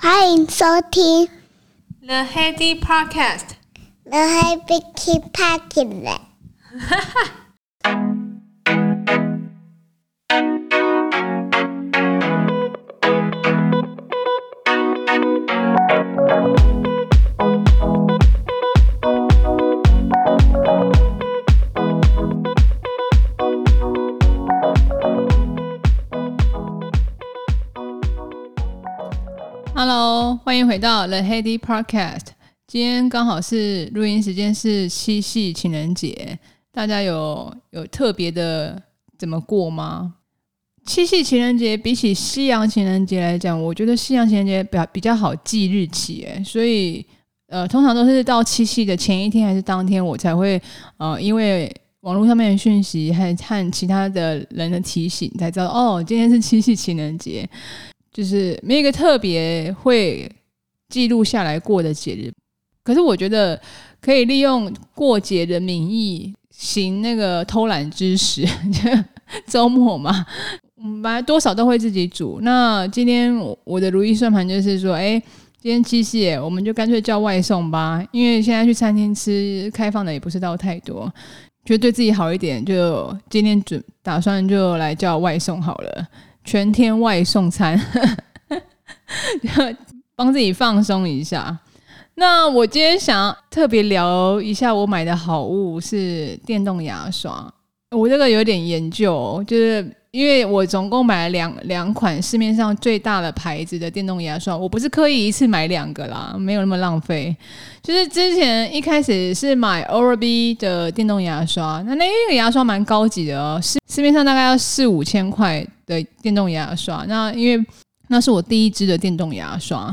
欢迎收听 The Heady Podcast。The Heady Podcast。哈哈。 迎回到 The Heady Podcast。今天刚好是录音时间，是七夕情人节，大家有有特别的怎么过吗？七夕情人节比起西洋情人节来讲，我觉得西洋情人节比较比较好记日期，诶，所以呃，通常都是到七夕的前一天还是当天，我才会呃，因为网络上面的讯息还和其他的人的提醒，才知道哦，今天是七夕情人节。就是没有一个特别会记录下来过的节日，可是我觉得可以利用过节的名义行那个偷懒之实。周末嘛，本来多少都会自己煮。那今天我的如意算盘就是说，哎，今天七夕，我们就干脆叫外送吧，因为现在去餐厅吃开放的也不是到太多，觉得对自己好一点，就今天准打算就来叫外送好了。全天外送餐，帮自己放松一下。那我今天想特别聊一下，我买的好物是电动牙刷。我这个有点研究，就是因为我总共买了两两款市面上最大的牌子的电动牙刷。我不是刻意一次买两个啦，没有那么浪费。就是之前一开始是买 Oral-B 的电动牙刷，那那个牙刷蛮高级的哦，市市面上大概要四五千块。的电动牙刷，那因为那是我第一支的电动牙刷，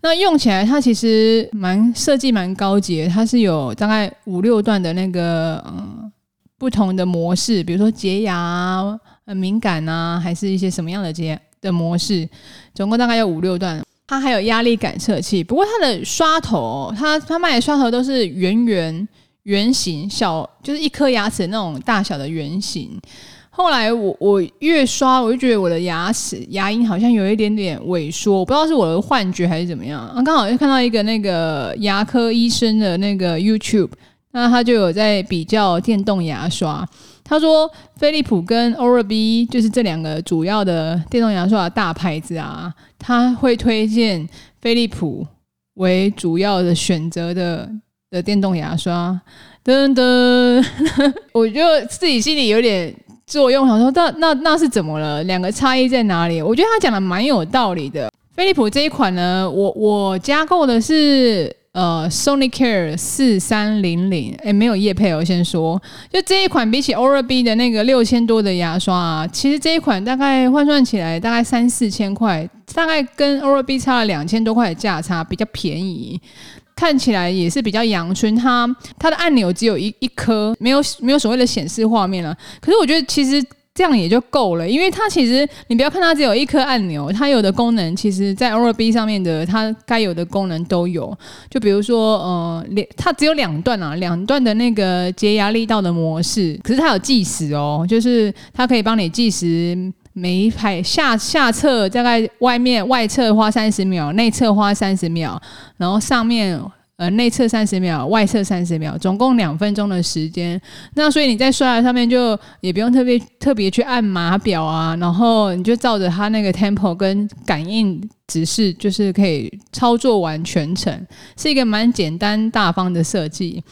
那用起来它其实蛮设计蛮高级的，它是有大概五六段的那个嗯不同的模式，比如说洁牙、很敏感啊，还是一些什么样的洁的模式，总共大概有五六段。它还有压力感测器，不过它的刷头，它它卖的刷头都是圆圆圆形小，就是一颗牙齿那种大小的圆形。后来我我越刷，我就觉得我的牙齿牙龈好像有一点点萎缩，我不知道是我的幻觉还是怎么样。啊，刚好又看到一个那个牙科医生的那个 YouTube，那他就有在比较电动牙刷。他说飞利浦跟 Oral-B 就是这两个主要的电动牙刷的大牌子啊，他会推荐飞利浦为主要的选择的的电动牙刷。噔噔，我就自己心里有点。作用，想说那那那是怎么了？两个差异在哪里？我觉得他讲的蛮有道理的。飞利浦这一款呢，我我加购的是呃 Sonicare 四三零零，哎，没有叶配，我先说，就这一款比起 Oral-B 的那个六千多的牙刷啊，其实这一款大概换算起来大概三四千块，大概跟 Oral-B 差了两千多块的价差，比较便宜。看起来也是比较阳春，它它的按钮只有一一颗，没有没有所谓的显示画面了。可是我觉得其实这样也就够了，因为它其实你不要看它只有一颗按钮，它有的功能其实在 Oral-B 上面的它该有的功能都有。就比如说，呃，它只有两段啊，两段的那个洁牙力道的模式，可是它有计时哦，就是它可以帮你计时。每一排下下侧大概外面外侧花三十秒，内侧花三十秒，然后上面呃内测三十秒，外测三十秒，总共两分钟的时间。那所以你在刷牙上面就也不用特别特别去按码表啊，然后你就照着它那个 tempo 跟感应指示，就是可以操作完全程，是一个蛮简单大方的设计。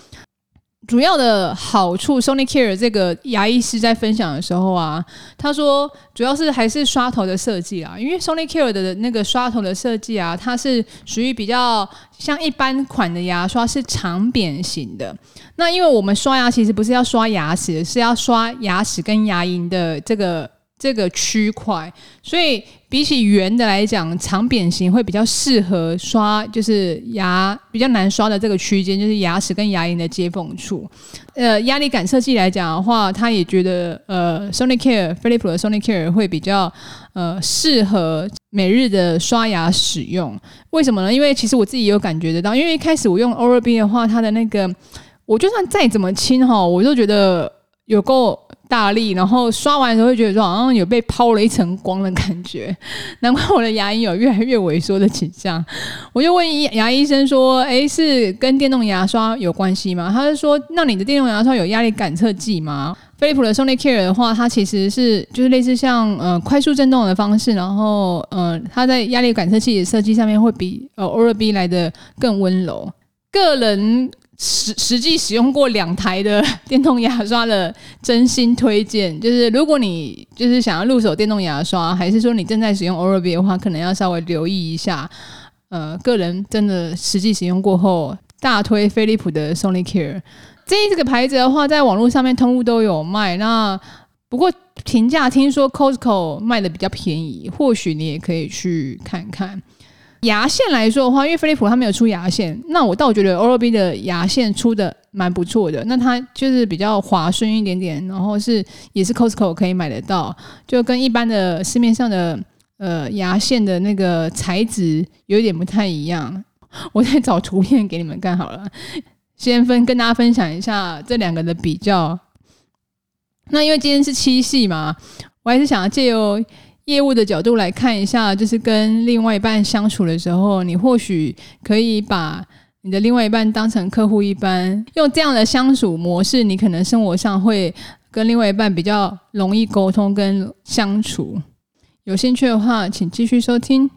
主要的好处，sony care 这个牙医师在分享的时候啊，他说主要是还是刷头的设计啊，因为 sony care 的那个刷头的设计啊，它是属于比较像一般款的牙刷是长扁型的。那因为我们刷牙其实不是要刷牙齿，是要刷牙齿跟牙龈的这个。这个区块，所以比起圆的来讲，长扁形会比较适合刷，就是牙比较难刷的这个区间，就是牙齿跟牙龈的接缝处。呃，压力感测器来讲的话，他也觉得呃，Sonicare 飞利浦的 Sonicare 会比较呃适合每日的刷牙使用。为什么呢？因为其实我自己有感觉得到，因为一开始我用 Oral-B 的话，它的那个我就算再怎么轻哈，我就觉得有够。大力，然后刷完的时候会觉得说好像有被抛了一层光的感觉，难怪我的牙龈有越来越萎缩的倾向。我就问牙医生说：“诶，是跟电动牙刷有关系吗？”他就说：“那你的电动牙刷有压力感测器吗？”飞利浦的 Sonicare 的话，它其实是就是类似像呃快速震动的方式，然后呃它在压力感测器的设计上面会比呃 Oral-B 来的更温柔。个人。实实际使用过两台的电动牙刷的真心推荐，就是如果你就是想要入手电动牙刷，还是说你正在使用 Oral-B 的话，可能要稍微留意一下。呃，个人真的实际使用过后，大推飞利浦的 Sonicare。这这个牌子的话，在网络上面通路都有卖。那不过评价听说 Costco 卖的比较便宜，或许你也可以去看看。牙线来说的话，因为飞利浦它没有出牙线，那我倒觉得 Oral-B 的牙线出的蛮不错的。那它就是比较滑顺一点点，然后是也是 Costco 可以买得到，就跟一般的市面上的呃牙线的那个材质有一点不太一样。我再找图片给你们看好了，先分跟大家分享一下这两个的比较。那因为今天是七夕嘛，我还是想要借由。业务的角度来看一下，就是跟另外一半相处的时候，你或许可以把你的另外一半当成客户一般，用这样的相处模式，你可能生活上会跟另外一半比较容易沟通跟相处。有兴趣的话，请继续收听。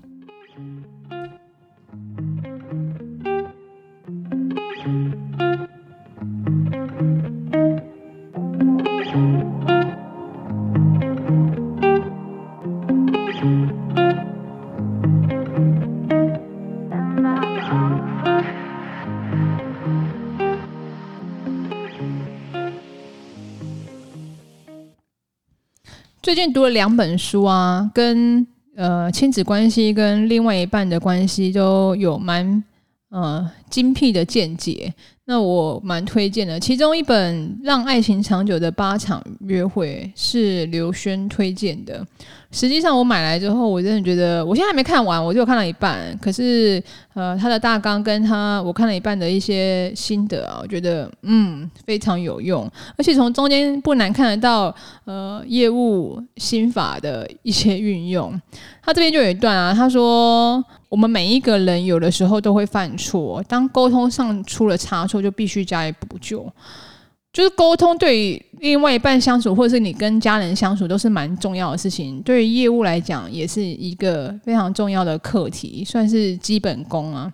最近读了两本书啊，跟呃亲子关系跟另外一半的关系都有蛮呃精辟的见解。那我蛮推荐的，其中一本《让爱情长久的八场约会》是刘轩推荐的。实际上我买来之后，我真的觉得，我现在还没看完，我就看了一半。可是，呃，他的大纲跟他我看了一半的一些心得啊，我觉得嗯非常有用，而且从中间不难看得到呃业务心法的一些运用。他这边就有一段啊，他说我们每一个人有的时候都会犯错，当沟通上出了差错，就必须加以补救。就是沟通对于另外一半相处，或者是你跟家人相处，都是蛮重要的事情。对于业务来讲，也是一个非常重要的课题，算是基本功啊。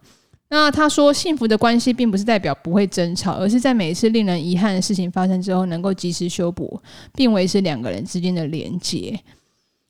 那他说，幸福的关系并不是代表不会争吵，而是在每一次令人遗憾的事情发生之后，能够及时修补，并维持两个人之间的连接。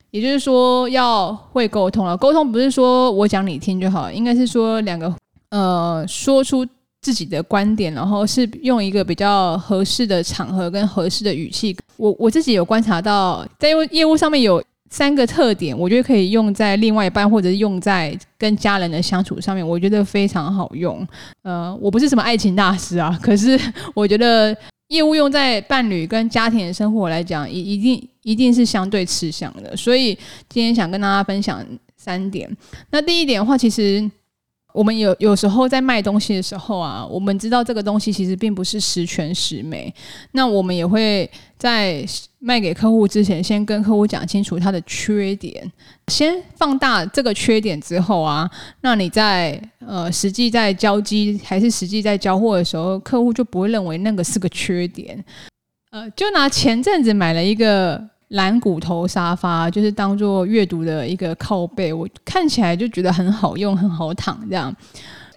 也就是说，要会沟通了。沟通不是说我讲你听就好，应该是说两个呃说出。自己的观点，然后是用一个比较合适的场合跟合适的语气。我我自己有观察到，在业务上面有三个特点，我觉得可以用在另外一半或者是用在跟家人的相处上面，我觉得非常好用。呃，我不是什么爱情大师啊，可是我觉得业务用在伴侣跟家庭的生活来讲，一一定一定是相对吃香的。所以今天想跟大家分享三点。那第一点的话，其实。我们有有时候在卖东西的时候啊，我们知道这个东西其实并不是十全十美，那我们也会在卖给客户之前，先跟客户讲清楚它的缺点，先放大这个缺点之后啊，那你在呃实际在交机还是实际在交货的时候，客户就不会认为那个是个缺点。呃，就拿前阵子买了一个。蓝骨头沙发就是当做阅读的一个靠背，我看起来就觉得很好用，很好躺这样。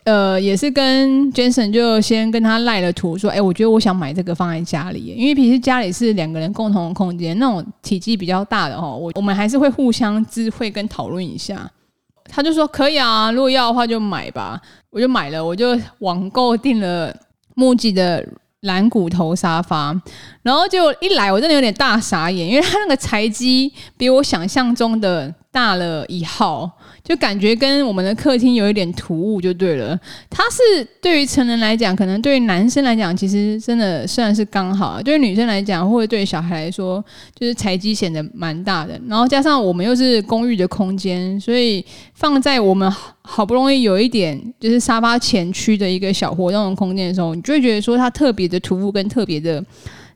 呃，也是跟 Jason 就先跟他赖了图，说，哎，我觉得我想买这个放在家里，因为平时家里是两个人共同的空间，那种体积比较大的哦，我我们还是会互相知会跟讨论一下。他就说可以啊，如果要的话就买吧，我就买了，我就网购订了木吉的。蓝骨头沙发，然后就一来，我真的有点大傻眼，因为它那个材机比我想象中的大了一号。就感觉跟我们的客厅有一点突兀，就对了。它是对于成人来讲，可能对于男生来讲，其实真的算是刚好；对于女生来讲，或者对小孩来说，就是材积显得蛮大的。然后加上我们又是公寓的空间，所以放在我们好不容易有一点就是沙发前区的一个小活动的空间的时候，你就会觉得说它特别的突兀跟特别的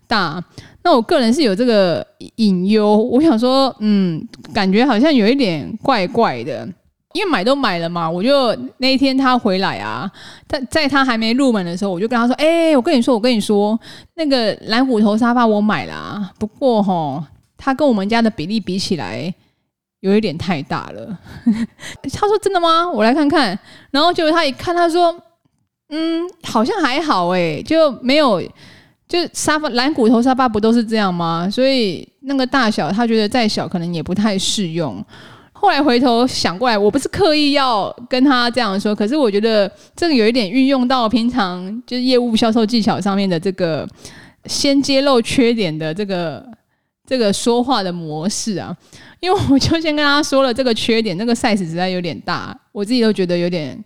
大。那我个人是有这个隐忧，我想说，嗯，感觉好像有一点怪怪的。因为买都买了嘛，我就那一天他回来啊，他在他还没入门的时候，我就跟他说：“哎、我跟你说，我跟你说，那个蓝骨头沙发我买了啊，不过吼，他跟我们家的比例比起来，有一点太大了。”他说：“真的吗？我来看看。”然后结果他一看，他说：“嗯，好像还好哎，就没有，就沙发蓝骨头沙发不都是这样吗？所以那个大小，他觉得再小可能也不太适用。”后来回头想过来，我不是刻意要跟他这样说，可是我觉得这个有一点运用到平常就是业务销售技巧上面的这个先揭露缺点的这个这个说话的模式啊，因为我就先跟他说了这个缺点，那个 size 实在有点大，我自己都觉得有点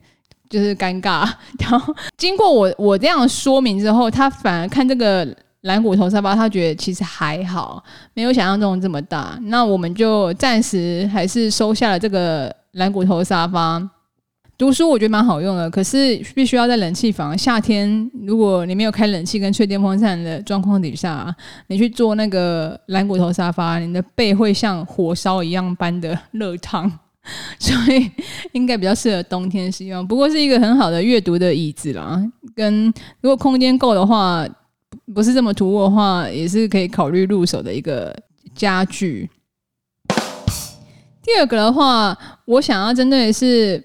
就是尴尬。然后经过我我这样说明之后，他反而看这个。蓝骨头沙发，他觉得其实还好，没有想象中这么大。那我们就暂时还是收下了这个蓝骨头沙发。读书我觉得蛮好用的，可是必须要在冷气房。夏天如果你没有开冷气跟吹电风扇的状况底下，你去坐那个蓝骨头沙发，你的背会像火烧一样般的 热烫，所以应该比较适合冬天使用。不过是一个很好的阅读的椅子啦，跟如果空间够的话。不是这么突兀的话，也是可以考虑入手的一个家具。第二个的话，我想要针对的是，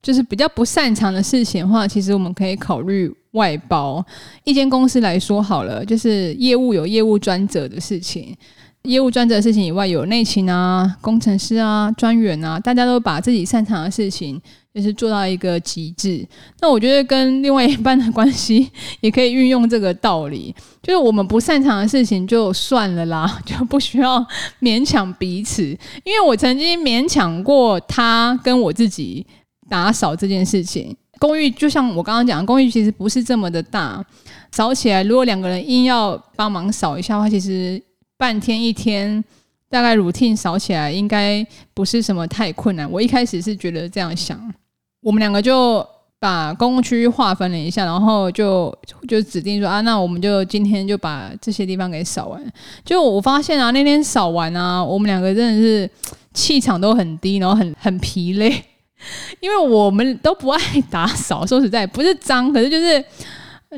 就是比较不擅长的事情的话，其实我们可以考虑外包。一间公司来说好了，就是业务有业务专责的事情。业务专责的事情以外，有内勤啊、工程师啊、专员啊，大家都把自己擅长的事情，就是做到一个极致。那我觉得跟另外一半的关系也可以运用这个道理，就是我们不擅长的事情就算了啦，就不需要勉强彼此。因为我曾经勉强过他跟我自己打扫这件事情。公寓就像我刚刚讲，公寓其实不是这么的大，扫起来如果两个人硬要帮忙扫一下的话，其实。半天一天，大概 routine 扫起来应该不是什么太困难。我一开始是觉得这样想，我们两个就把公共区域划分了一下，然后就就指定说啊，那我们就今天就把这些地方给扫完。就我发现啊，那天扫完啊，我们两个真的是气场都很低，然后很很疲累，因为我们都不爱打扫。说实在，不是脏，可是就是。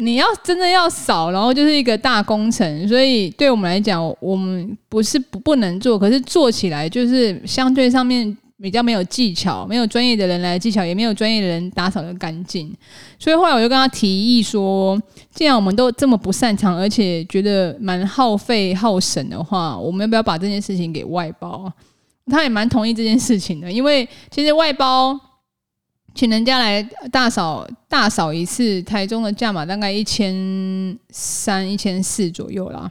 你要真的要扫，然后就是一个大工程，所以对我们来讲，我们不是不不能做，可是做起来就是相对上面比较没有技巧，没有专业的人来技巧，也没有专业的人打扫的干净。所以后来我就跟他提议说，既然我们都这么不擅长，而且觉得蛮耗费耗神的话，我们要不要把这件事情给外包？他也蛮同意这件事情的，因为其实外包。请人家来大扫大扫一次，台中的价码大概一千三、一千四左右啦。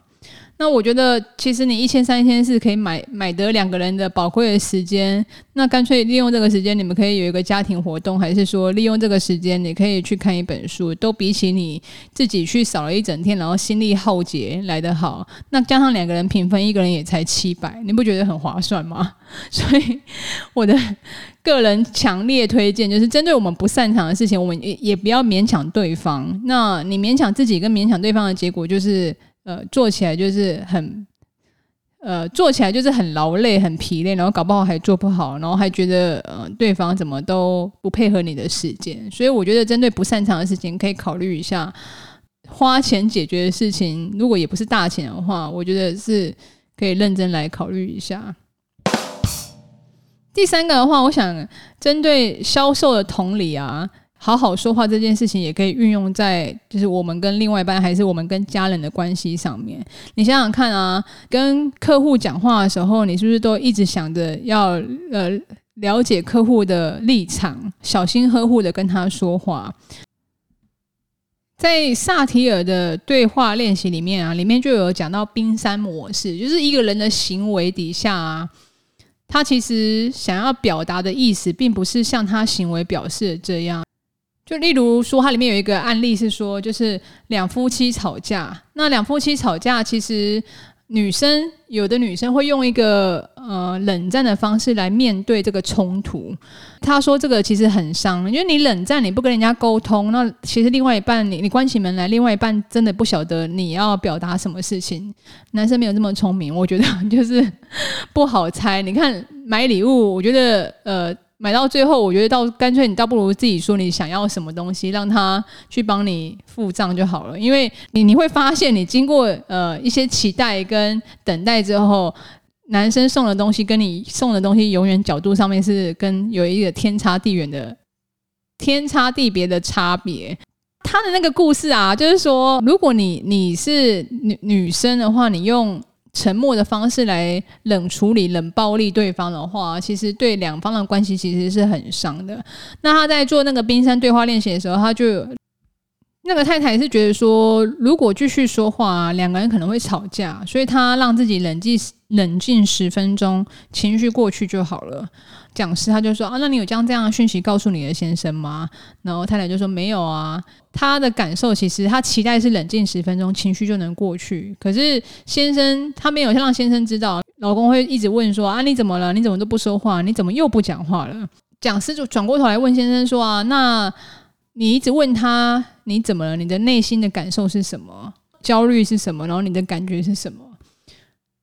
那我觉得，其实你一千三、一千四可以买买得两个人的宝贵的时间。那干脆利用这个时间，你们可以有一个家庭活动，还是说利用这个时间，你可以去看一本书，都比起你自己去扫了一整天，然后心力耗竭来得好。那加上两个人平分，一个人也才七百，你不觉得很划算吗？所以我的个人强烈推荐，就是针对我们不擅长的事情，我们也也不要勉强对方。那你勉强自己跟勉强对方的结果就是。呃，做起来就是很，呃，做起来就是很劳累、很疲累，然后搞不好还做不好，然后还觉得呃对方怎么都不配合你的时间。所以我觉得，针对不擅长的事情，可以考虑一下花钱解决的事情。如果也不是大钱的话，我觉得是可以认真来考虑一下。第三个的话，我想针对销售的同理啊。好好说话这件事情也可以运用在，就是我们跟另外一半，还是我们跟家人的关系上面。你想想看啊，跟客户讲话的时候，你是不是都一直想着要呃了解客户的立场，小心呵护的跟他说话？在萨提尔的对话练习里面啊，里面就有讲到冰山模式，就是一个人的行为底下啊，他其实想要表达的意思，并不是像他行为表示的这样。就例如说，它里面有一个案例是说，就是两夫妻吵架。那两夫妻吵架，其实女生有的女生会用一个呃冷战的方式来面对这个冲突。她说这个其实很伤，因为你冷战，你不跟人家沟通，那其实另外一半你你关起门来，另外一半真的不晓得你要表达什么事情。男生没有这么聪明，我觉得就是不好猜。你看买礼物，我觉得呃。买到最后，我觉得倒干脆你倒不如自己说你想要什么东西，让他去帮你付账就好了。因为你你会发现，你经过呃一些期待跟等待之后，男生送的东西跟你送的东西，永远角度上面是跟有一个天差地远的天差地别的差别。他的那个故事啊，就是说，如果你你是女女生的话，你用。沉默的方式来冷处理、冷暴力对方的话，其实对两方的关系其实是很伤的。那他在做那个冰山对话练习的时候，他就那个太太是觉得说，如果继续说话，两个人可能会吵架，所以他让自己冷静冷静十分钟，情绪过去就好了。讲师他就说啊，那你有将这样的讯息告诉你的先生吗？然后太太就说没有啊。他的感受其实他期待是冷静十分钟，情绪就能过去。可是先生他没有让先生知道，老公会一直问说啊，你怎么了？你怎么都不说话？你怎么又不讲话了？讲师就转过头来问先生说啊，那你一直问他你怎么了？你的内心的感受是什么？焦虑是什么？然后你的感觉是什么？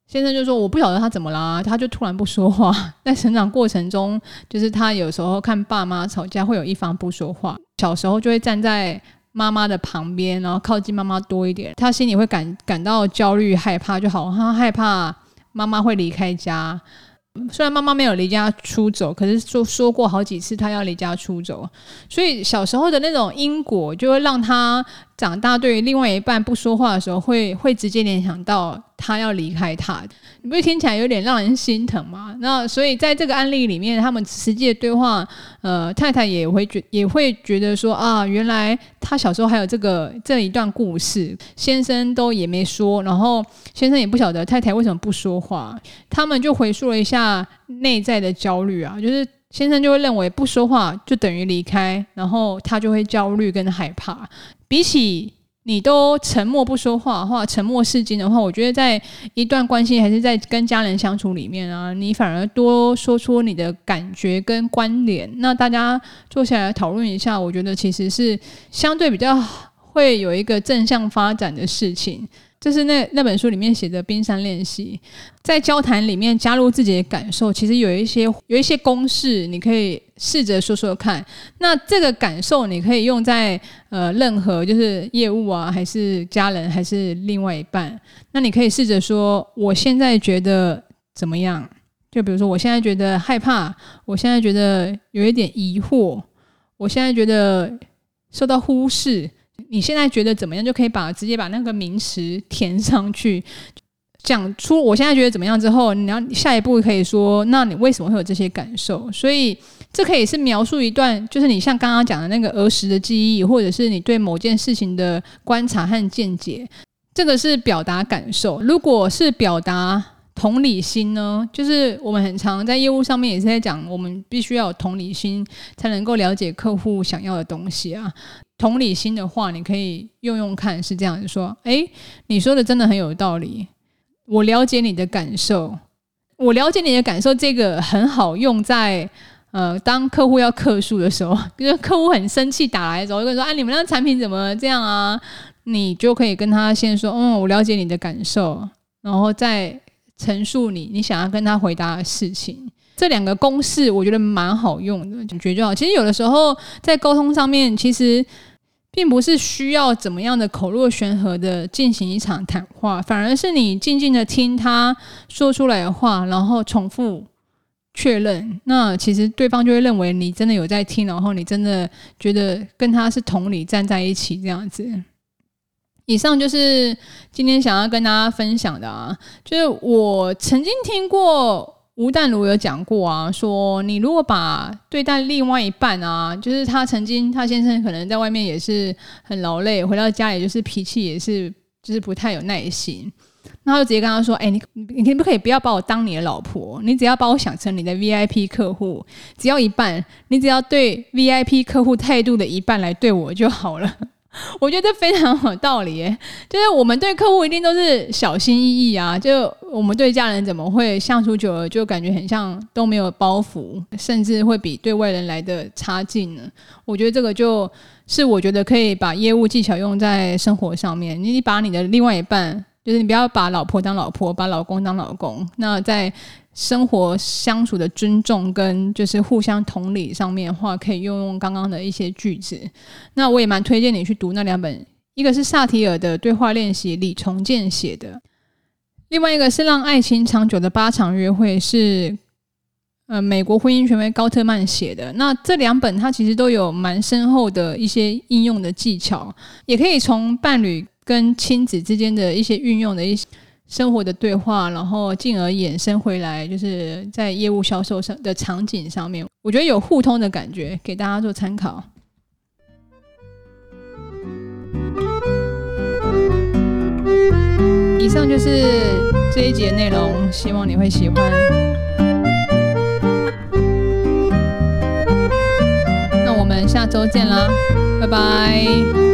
先生就说：“我不晓得他怎么啦，他就突然不说话。在成长过程中，就是他有时候看爸妈吵架，会有一方不说话。小时候就会站在妈妈的旁边，然后靠近妈妈多一点。他心里会感感到焦虑、害怕，就好，他害怕妈妈会离开家。”虽然妈妈没有离家出走，可是说说过好几次她要离家出走，所以小时候的那种因果就会让她长大，对于另外一半不说话的时候，会会直接联想到他要离开他。你不会听起来有点让人心疼吗？那所以在这个案例里面，他们实际的对话，呃，太太也会觉也会觉得说啊，原来他小时候还有这个这一段故事，先生都也没说，然后先生也不晓得太太为什么不说话，他们就回溯了一下内在的焦虑啊，就是先生就会认为不说话就等于离开，然后他就会焦虑跟害怕，比起。你都沉默不说话，的话沉默是金的话，我觉得在一段关系还是在跟家人相处里面啊，你反而多说出你的感觉跟关联，那大家坐下来讨论一下，我觉得其实是相对比较会有一个正向发展的事情。就是那那本书里面写的冰山练习，在交谈里面加入自己的感受，其实有一些有一些公式，你可以试着说说看。那这个感受你可以用在呃任何就是业务啊，还是家人，还是另外一半。那你可以试着说，我现在觉得怎么样？就比如说，我现在觉得害怕，我现在觉得有一点疑惑，我现在觉得受到忽视。你现在觉得怎么样？就可以把直接把那个名词填上去，讲出我现在觉得怎么样之后，你要下一步可以说，那你为什么会有这些感受？所以这可以是描述一段，就是你像刚刚讲的那个儿时的记忆，或者是你对某件事情的观察和见解。这个是表达感受。如果是表达同理心呢？就是我们很常在业务上面也是在讲，我们必须要有同理心，才能够了解客户想要的东西啊。同理心的话，你可以用用看，是这样子说：诶，你说的真的很有道理。我了解你的感受，我了解你的感受，这个很好用在呃，当客户要客诉的时候，比如客户很生气打来的时候，就跟说：啊，你们那产品怎么这样啊？你就可以跟他先说：嗯，我了解你的感受，然后再陈述你你想要跟他回答的事情。这两个公式我觉得蛮好用的，感觉就好。其实有的时候在沟通上面，其实。并不是需要怎么样的口若悬河的进行一场谈话，反而是你静静的听他说出来的话，然后重复确认。那其实对方就会认为你真的有在听，然后你真的觉得跟他是同理站在一起这样子。以上就是今天想要跟大家分享的啊，就是我曾经听过。吴淡如有讲过啊，说你如果把对待另外一半啊，就是他曾经他先生可能在外面也是很劳累，回到家里就是脾气也是就是不太有耐心，那他就直接跟他说：“哎，你你可不可以不要把我当你的老婆？你只要把我想成你的 VIP 客户，只要一半，你只要对 VIP 客户态度的一半来对我就好了。” 我觉得这非常有道理耶，就是我们对客户一定都是小心翼翼啊，就我们对家人怎么会相处久了就感觉很像都没有包袱，甚至会比对外人来的差劲呢？我觉得这个就是我觉得可以把业务技巧用在生活上面，你把你的另外一半，就是你不要把老婆当老婆，把老公当老公，那在。生活相处的尊重跟就是互相同理上面的话，可以用用刚刚的一些句子。那我也蛮推荐你去读那两本，一个是萨提尔的对话练习，李重建写的；另外一个是让爱情长久的八场约会，是呃美国婚姻权威高特曼写的。那这两本它其实都有蛮深厚的一些应用的技巧，也可以从伴侣跟亲子之间的一些运用的一些。生活的对话，然后进而衍生回来，就是在业务销售上的场景上面，我觉得有互通的感觉，给大家做参考。以上就是这一节内容，希望你会喜欢。那我们下周见啦，拜拜。